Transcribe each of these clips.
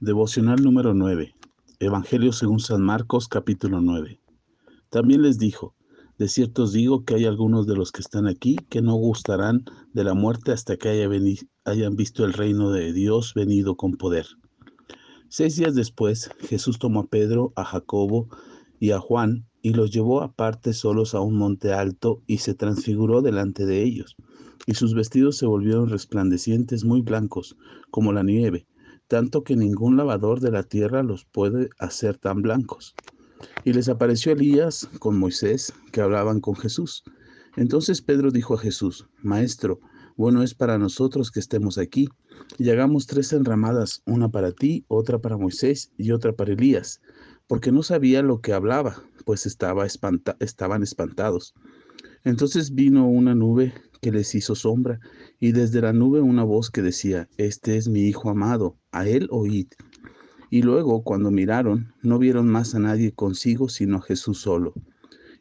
Devocional número 9. Evangelio según San Marcos capítulo 9. También les dijo, de cierto os digo que hay algunos de los que están aquí que no gustarán de la muerte hasta que haya hayan visto el reino de Dios venido con poder. Seis días después, Jesús tomó a Pedro, a Jacobo y a Juan y los llevó aparte solos a un monte alto y se transfiguró delante de ellos. Y sus vestidos se volvieron resplandecientes, muy blancos, como la nieve tanto que ningún lavador de la tierra los puede hacer tan blancos. Y les apareció Elías con Moisés, que hablaban con Jesús. Entonces Pedro dijo a Jesús, Maestro, bueno es para nosotros que estemos aquí, y hagamos tres enramadas, una para ti, otra para Moisés y otra para Elías, porque no sabía lo que hablaba, pues estaba estaban espantados. Entonces vino una nube que les hizo sombra, y desde la nube una voz que decía, Este es mi Hijo amado, a él oíd. Y luego, cuando miraron, no vieron más a nadie consigo, sino a Jesús solo.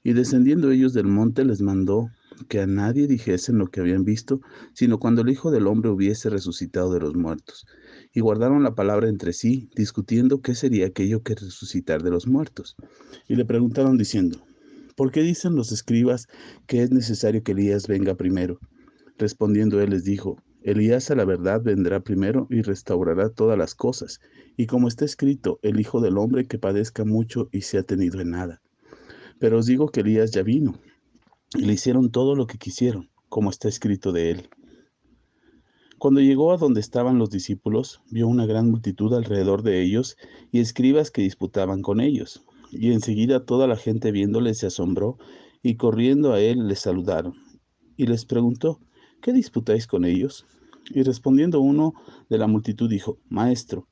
Y descendiendo ellos del monte, les mandó que a nadie dijesen lo que habían visto, sino cuando el Hijo del Hombre hubiese resucitado de los muertos. Y guardaron la palabra entre sí, discutiendo qué sería aquello que resucitar de los muertos. Y le preguntaron diciendo, ¿por qué dicen los escribas que es necesario que Elías venga primero? Respondiendo él les dijo, Elías a la verdad vendrá primero y restaurará todas las cosas, y como está escrito, el Hijo del Hombre que padezca mucho y sea tenido en nada. Pero os digo que Elías ya vino, y le hicieron todo lo que quisieron, como está escrito de él. Cuando llegó a donde estaban los discípulos, vio una gran multitud alrededor de ellos y escribas que disputaban con ellos. Y enseguida toda la gente viéndole se asombró y corriendo a él le saludaron. Y les preguntó, ¿qué disputáis con ellos? Y respondiendo uno de la multitud dijo, Maestro,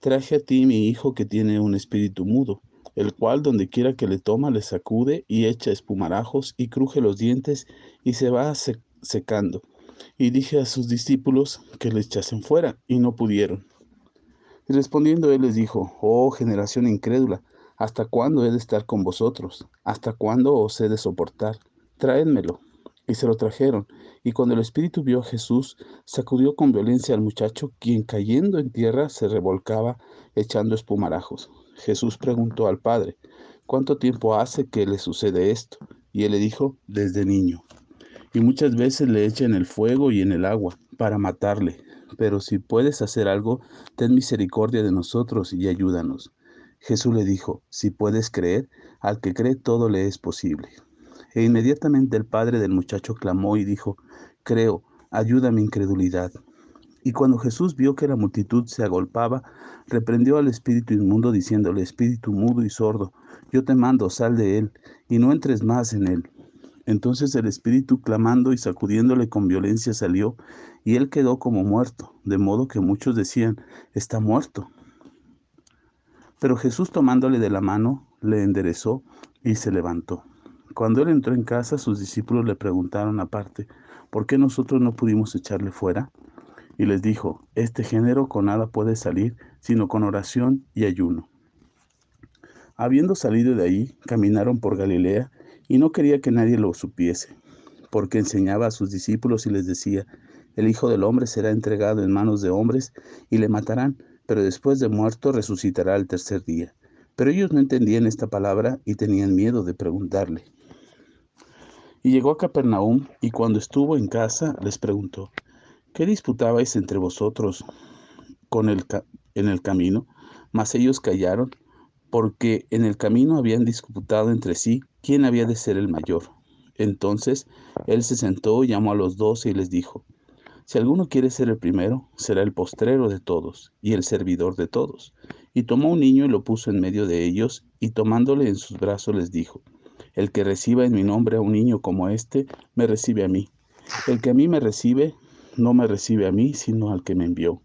traje a ti mi hijo que tiene un espíritu mudo, el cual donde quiera que le toma le sacude y echa espumarajos y cruje los dientes y se va secando. Y dije a sus discípulos que le echasen fuera, y no pudieron. Y respondiendo él les dijo, Oh generación incrédula, ¿hasta cuándo he de estar con vosotros? ¿Hasta cuándo os he de soportar? Traédmelo. Y se lo trajeron. Y cuando el espíritu vio a Jesús, sacudió con violencia al muchacho, quien cayendo en tierra se revolcaba echando espumarajos. Jesús preguntó al padre, ¿cuánto tiempo hace que le sucede esto? Y él le dijo, desde niño. Y muchas veces le echa en el fuego y en el agua para matarle. Pero si puedes hacer algo, ten misericordia de nosotros y ayúdanos. Jesús le dijo, si puedes creer, al que cree todo le es posible. E inmediatamente el padre del muchacho clamó y dijo, Creo, ayuda mi incredulidad. Y cuando Jesús vio que la multitud se agolpaba, reprendió al espíritu inmundo diciéndole, Espíritu mudo y sordo, yo te mando, sal de él, y no entres más en él. Entonces el espíritu, clamando y sacudiéndole con violencia, salió, y él quedó como muerto, de modo que muchos decían, está muerto. Pero Jesús tomándole de la mano, le enderezó y se levantó. Cuando él entró en casa, sus discípulos le preguntaron aparte, ¿por qué nosotros no pudimos echarle fuera? Y les dijo, este género con nada puede salir, sino con oración y ayuno. Habiendo salido de ahí, caminaron por Galilea, y no quería que nadie lo supiese, porque enseñaba a sus discípulos y les decía, el Hijo del Hombre será entregado en manos de hombres y le matarán, pero después de muerto resucitará al tercer día. Pero ellos no entendían esta palabra y tenían miedo de preguntarle. Y llegó a Capernaum, y cuando estuvo en casa, les preguntó, ¿qué disputabais entre vosotros con en el camino? Mas ellos callaron, porque en el camino habían disputado entre sí quién había de ser el mayor. Entonces él se sentó, llamó a los doce y les dijo, si alguno quiere ser el primero, será el postrero de todos y el servidor de todos. Y tomó un niño y lo puso en medio de ellos, y tomándole en sus brazos les dijo, el que reciba en mi nombre a un niño como este, me recibe a mí. El que a mí me recibe, no me recibe a mí, sino al que me envió.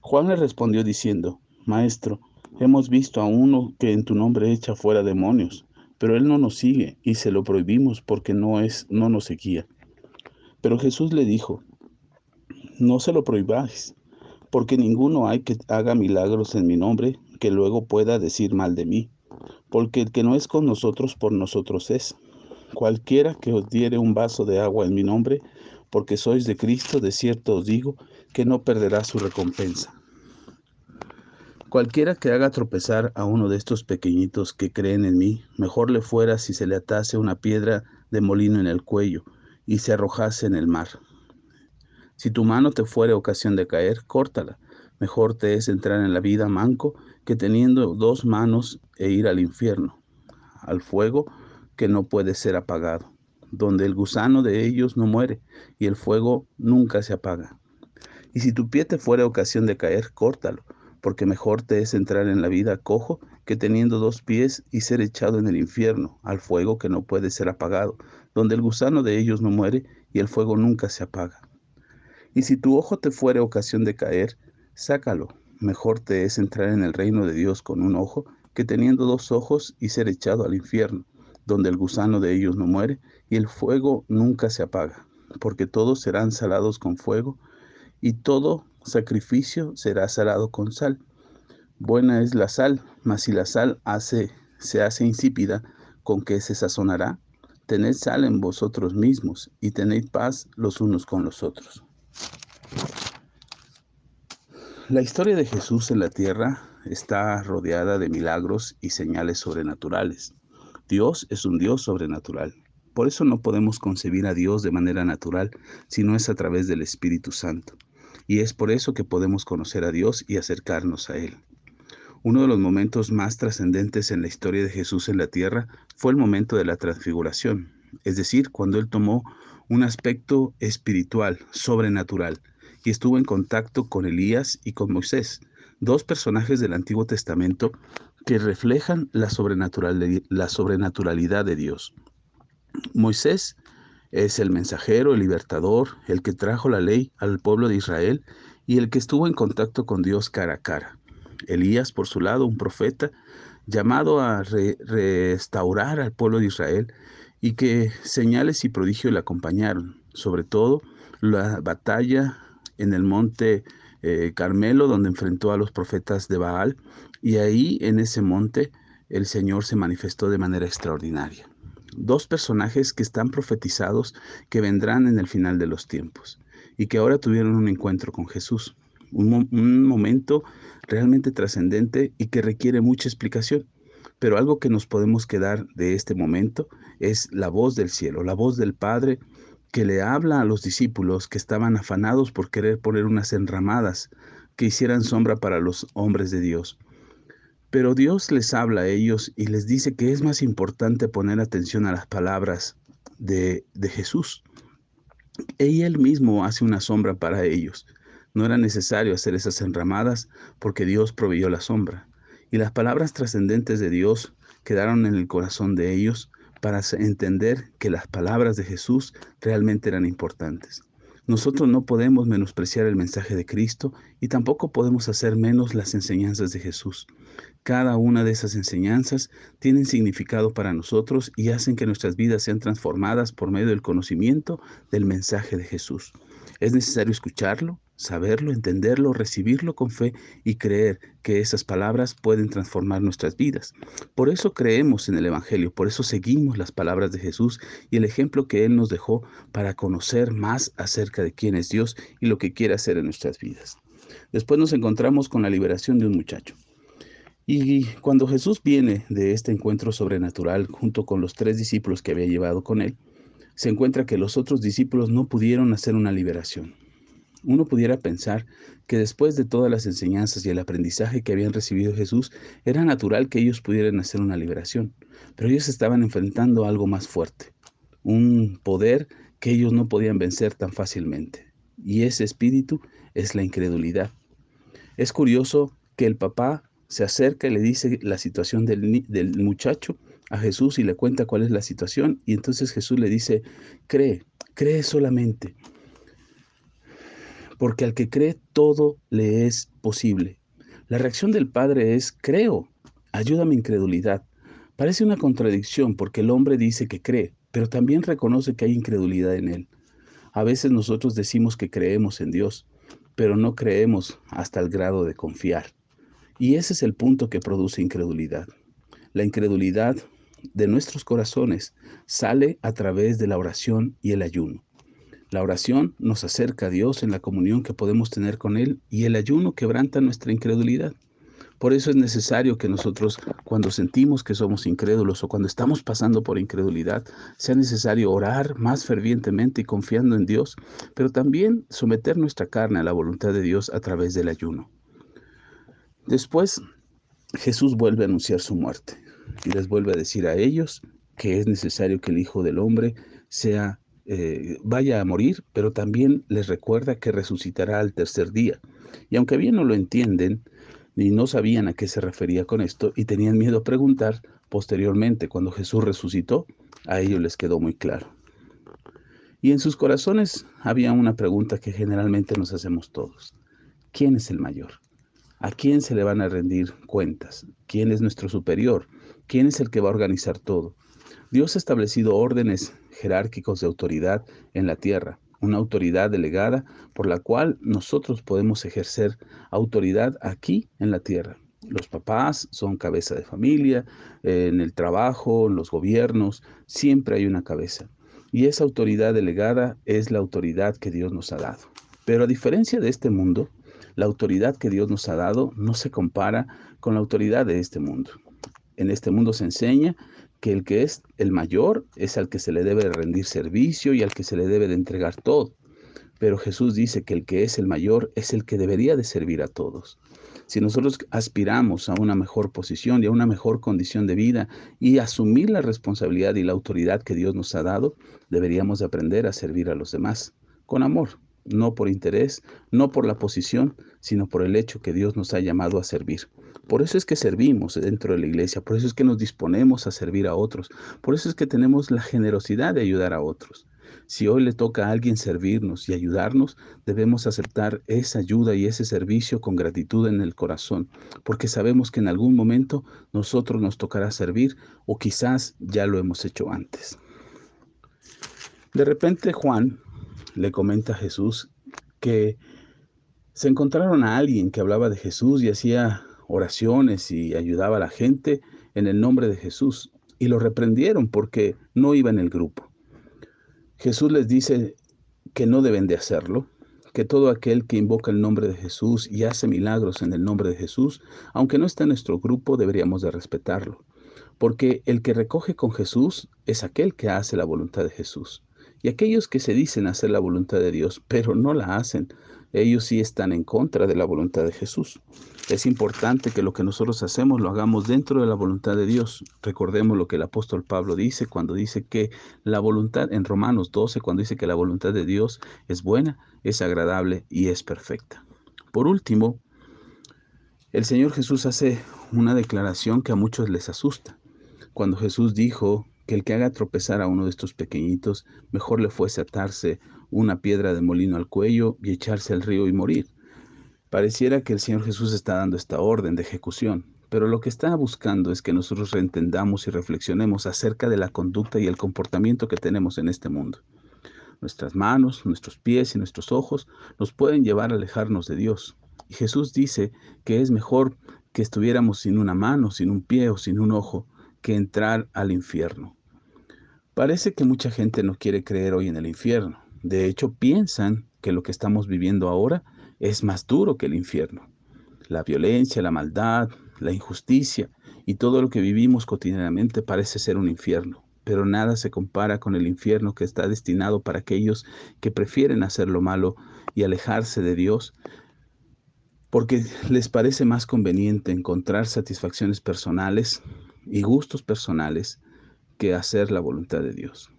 Juan le respondió diciendo, Maestro, hemos visto a uno que en tu nombre echa fuera demonios, pero él no nos sigue y se lo prohibimos porque no es no nos seguía. Pero Jesús le dijo, no se lo prohibáis, porque ninguno hay que haga milagros en mi nombre que luego pueda decir mal de mí porque el que no es con nosotros, por nosotros es. Cualquiera que os diere un vaso de agua en mi nombre, porque sois de Cristo, de cierto os digo, que no perderá su recompensa. Cualquiera que haga tropezar a uno de estos pequeñitos que creen en mí, mejor le fuera si se le atase una piedra de molino en el cuello y se arrojase en el mar. Si tu mano te fuere ocasión de caer, córtala. Mejor te es entrar en la vida manco que teniendo dos manos e ir al infierno, al fuego que no puede ser apagado, donde el gusano de ellos no muere y el fuego nunca se apaga. Y si tu pie te fuere ocasión de caer, córtalo porque mejor te es entrar en la vida cojo que teniendo dos pies y ser echado en el infierno, al fuego que no puede ser apagado, donde el gusano de ellos no muere y el fuego nunca se apaga. Y si tu ojo te fuere ocasión de caer, sácalo. Mejor te es entrar en el reino de Dios con un ojo que teniendo dos ojos y ser echado al infierno, donde el gusano de ellos no muere y el fuego nunca se apaga, porque todos serán salados con fuego y todo sacrificio será salado con sal. Buena es la sal, mas si la sal hace, se hace insípida, ¿con qué se sazonará? Tened sal en vosotros mismos y tened paz los unos con los otros. La historia de Jesús en la tierra está rodeada de milagros y señales sobrenaturales. Dios es un Dios sobrenatural. Por eso no podemos concebir a Dios de manera natural, si no es a través del Espíritu Santo y es por eso que podemos conocer a Dios y acercarnos a Él. Uno de los momentos más trascendentes en la historia de Jesús en la tierra fue el momento de la transfiguración, es decir, cuando Él tomó un aspecto espiritual, sobrenatural, y estuvo en contacto con Elías y con Moisés, dos personajes del Antiguo Testamento que reflejan la, la sobrenaturalidad de Dios. Moisés es el mensajero, el libertador, el que trajo la ley al pueblo de Israel y el que estuvo en contacto con Dios cara a cara. Elías, por su lado, un profeta llamado a restaurar al pueblo de Israel y que señales y prodigios le acompañaron, sobre todo la batalla en el monte eh, Carmelo, donde enfrentó a los profetas de Baal, y ahí en ese monte el Señor se manifestó de manera extraordinaria dos personajes que están profetizados que vendrán en el final de los tiempos y que ahora tuvieron un encuentro con Jesús. Un, un momento realmente trascendente y que requiere mucha explicación. Pero algo que nos podemos quedar de este momento es la voz del cielo, la voz del Padre que le habla a los discípulos que estaban afanados por querer poner unas enramadas que hicieran sombra para los hombres de Dios. Pero Dios les habla a ellos y les dice que es más importante poner atención a las palabras de, de Jesús. Él mismo hace una sombra para ellos. No era necesario hacer esas enramadas porque Dios proveyó la sombra. Y las palabras trascendentes de Dios quedaron en el corazón de ellos para entender que las palabras de Jesús realmente eran importantes. Nosotros no podemos menospreciar el mensaje de Cristo y tampoco podemos hacer menos las enseñanzas de Jesús. Cada una de esas enseñanzas tienen significado para nosotros y hacen que nuestras vidas sean transformadas por medio del conocimiento del mensaje de Jesús. Es necesario escucharlo, saberlo, entenderlo, recibirlo con fe y creer que esas palabras pueden transformar nuestras vidas. Por eso creemos en el Evangelio, por eso seguimos las palabras de Jesús y el ejemplo que Él nos dejó para conocer más acerca de quién es Dios y lo que quiere hacer en nuestras vidas. Después nos encontramos con la liberación de un muchacho. Y cuando Jesús viene de este encuentro sobrenatural junto con los tres discípulos que había llevado con él, se encuentra que los otros discípulos no pudieron hacer una liberación. Uno pudiera pensar que después de todas las enseñanzas y el aprendizaje que habían recibido Jesús, era natural que ellos pudieran hacer una liberación, pero ellos estaban enfrentando algo más fuerte, un poder que ellos no podían vencer tan fácilmente. Y ese espíritu es la incredulidad. Es curioso que el papá se acerca y le dice la situación del, del muchacho a Jesús y le cuenta cuál es la situación y entonces Jesús le dice, cree, cree solamente porque al que cree todo le es posible. La reacción del Padre es, creo, ayúdame incredulidad. Parece una contradicción porque el hombre dice que cree, pero también reconoce que hay incredulidad en él. A veces nosotros decimos que creemos en Dios, pero no creemos hasta el grado de confiar. Y ese es el punto que produce incredulidad. La incredulidad de nuestros corazones sale a través de la oración y el ayuno. La oración nos acerca a Dios en la comunión que podemos tener con Él y el ayuno quebranta nuestra incredulidad. Por eso es necesario que nosotros, cuando sentimos que somos incrédulos o cuando estamos pasando por incredulidad, sea necesario orar más fervientemente y confiando en Dios, pero también someter nuestra carne a la voluntad de Dios a través del ayuno. Después, Jesús vuelve a anunciar su muerte les vuelve a decir a ellos que es necesario que el Hijo del Hombre sea eh, vaya a morir, pero también les recuerda que resucitará al tercer día. Y aunque bien no lo entienden, ni no sabían a qué se refería con esto y tenían miedo a preguntar, posteriormente, cuando Jesús resucitó, a ellos les quedó muy claro. Y en sus corazones había una pregunta que generalmente nos hacemos todos. ¿Quién es el mayor? ¿A quién se le van a rendir cuentas? ¿Quién es nuestro superior? ¿Quién es el que va a organizar todo? Dios ha establecido órdenes jerárquicos de autoridad en la tierra, una autoridad delegada por la cual nosotros podemos ejercer autoridad aquí en la tierra. Los papás son cabeza de familia, en el trabajo, en los gobiernos, siempre hay una cabeza. Y esa autoridad delegada es la autoridad que Dios nos ha dado. Pero a diferencia de este mundo, la autoridad que Dios nos ha dado no se compara con la autoridad de este mundo. En este mundo se enseña que el que es el mayor es al que se le debe rendir servicio y al que se le debe de entregar todo. Pero Jesús dice que el que es el mayor es el que debería de servir a todos. Si nosotros aspiramos a una mejor posición y a una mejor condición de vida y asumir la responsabilidad y la autoridad que Dios nos ha dado, deberíamos de aprender a servir a los demás con amor, no por interés, no por la posición, sino por el hecho que Dios nos ha llamado a servir. Por eso es que servimos dentro de la iglesia, por eso es que nos disponemos a servir a otros, por eso es que tenemos la generosidad de ayudar a otros. Si hoy le toca a alguien servirnos y ayudarnos, debemos aceptar esa ayuda y ese servicio con gratitud en el corazón, porque sabemos que en algún momento nosotros nos tocará servir o quizás ya lo hemos hecho antes. De repente Juan le comenta a Jesús que se encontraron a alguien que hablaba de Jesús y hacía oraciones y ayudaba a la gente en el nombre de Jesús y lo reprendieron porque no iba en el grupo. Jesús les dice que no deben de hacerlo, que todo aquel que invoca el nombre de Jesús y hace milagros en el nombre de Jesús, aunque no esté en nuestro grupo, deberíamos de respetarlo, porque el que recoge con Jesús es aquel que hace la voluntad de Jesús. Y aquellos que se dicen hacer la voluntad de Dios, pero no la hacen, ellos sí están en contra de la voluntad de Jesús. Es importante que lo que nosotros hacemos lo hagamos dentro de la voluntad de Dios. Recordemos lo que el apóstol Pablo dice cuando dice que la voluntad, en Romanos 12, cuando dice que la voluntad de Dios es buena, es agradable y es perfecta. Por último, el Señor Jesús hace una declaración que a muchos les asusta. Cuando Jesús dijo que el que haga tropezar a uno de estos pequeñitos, mejor le fuese atarse una piedra de molino al cuello y echarse al río y morir. Pareciera que el Señor Jesús está dando esta orden de ejecución, pero lo que está buscando es que nosotros reentendamos y reflexionemos acerca de la conducta y el comportamiento que tenemos en este mundo. Nuestras manos, nuestros pies y nuestros ojos nos pueden llevar a alejarnos de Dios. Y Jesús dice que es mejor que estuviéramos sin una mano, sin un pie o sin un ojo, que entrar al infierno. Parece que mucha gente no quiere creer hoy en el infierno. De hecho, piensan que lo que estamos viviendo ahora es más duro que el infierno. La violencia, la maldad, la injusticia y todo lo que vivimos cotidianamente parece ser un infierno, pero nada se compara con el infierno que está destinado para aquellos que prefieren hacer lo malo y alejarse de Dios porque les parece más conveniente encontrar satisfacciones personales y gustos personales que hacer la voluntad de Dios.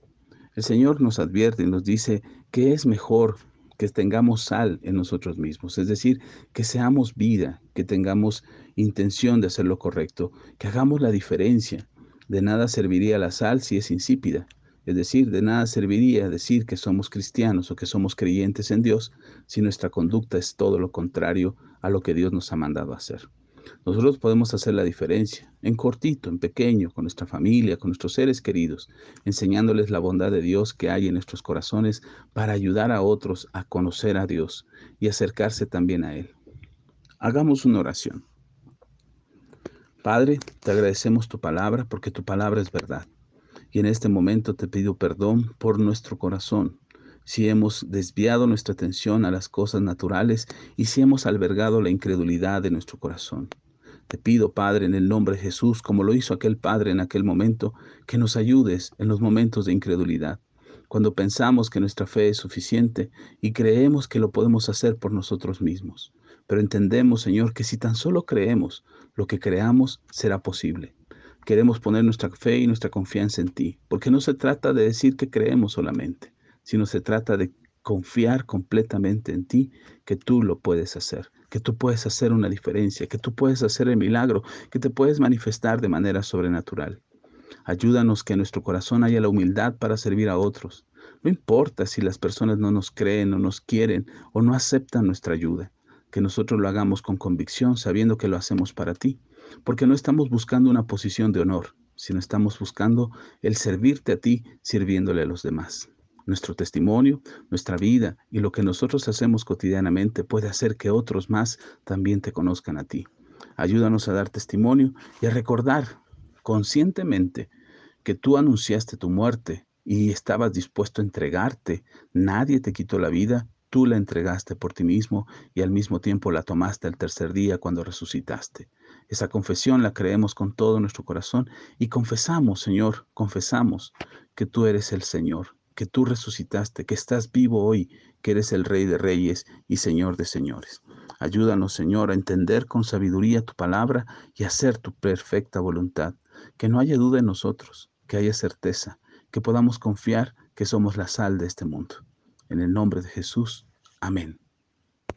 El Señor nos advierte y nos dice que es mejor que tengamos sal en nosotros mismos, es decir, que seamos vida, que tengamos intención de hacer lo correcto, que hagamos la diferencia. De nada serviría la sal si es insípida, es decir, de nada serviría decir que somos cristianos o que somos creyentes en Dios si nuestra conducta es todo lo contrario a lo que Dios nos ha mandado hacer. Nosotros podemos hacer la diferencia, en cortito, en pequeño, con nuestra familia, con nuestros seres queridos, enseñándoles la bondad de Dios que hay en nuestros corazones para ayudar a otros a conocer a Dios y acercarse también a Él. Hagamos una oración. Padre, te agradecemos tu palabra porque tu palabra es verdad. Y en este momento te pido perdón por nuestro corazón, si hemos desviado nuestra atención a las cosas naturales y si hemos albergado la incredulidad de nuestro corazón. Te pido, Padre, en el nombre de Jesús, como lo hizo aquel Padre en aquel momento, que nos ayudes en los momentos de incredulidad. Cuando pensamos que nuestra fe es suficiente y creemos que lo podemos hacer por nosotros mismos. Pero entendemos, Señor, que si tan solo creemos, lo que creamos será posible. Queremos poner nuestra fe y nuestra confianza en ti, porque no se trata de decir que creemos solamente, sino se trata de confiar completamente en ti, que tú lo puedes hacer, que tú puedes hacer una diferencia, que tú puedes hacer el milagro, que te puedes manifestar de manera sobrenatural. Ayúdanos que en nuestro corazón haya la humildad para servir a otros. No importa si las personas no nos creen o nos quieren o no aceptan nuestra ayuda, que nosotros lo hagamos con convicción, sabiendo que lo hacemos para ti, porque no estamos buscando una posición de honor, sino estamos buscando el servirte a ti sirviéndole a los demás. Nuestro testimonio, nuestra vida y lo que nosotros hacemos cotidianamente puede hacer que otros más también te conozcan a ti. Ayúdanos a dar testimonio y a recordar conscientemente que tú anunciaste tu muerte y estabas dispuesto a entregarte. Nadie te quitó la vida, tú la entregaste por ti mismo y al mismo tiempo la tomaste el tercer día cuando resucitaste. Esa confesión la creemos con todo nuestro corazón y confesamos, Señor, confesamos que tú eres el Señor, que tú resucitaste, que estás vivo hoy, que eres el Rey de Reyes y Señor de Señores. Ayúdanos, Señor, a entender con sabiduría tu palabra y hacer tu perfecta voluntad que no haya duda en nosotros, que haya certeza, que podamos confiar que somos la sal de este mundo. En el nombre de Jesús. Amén.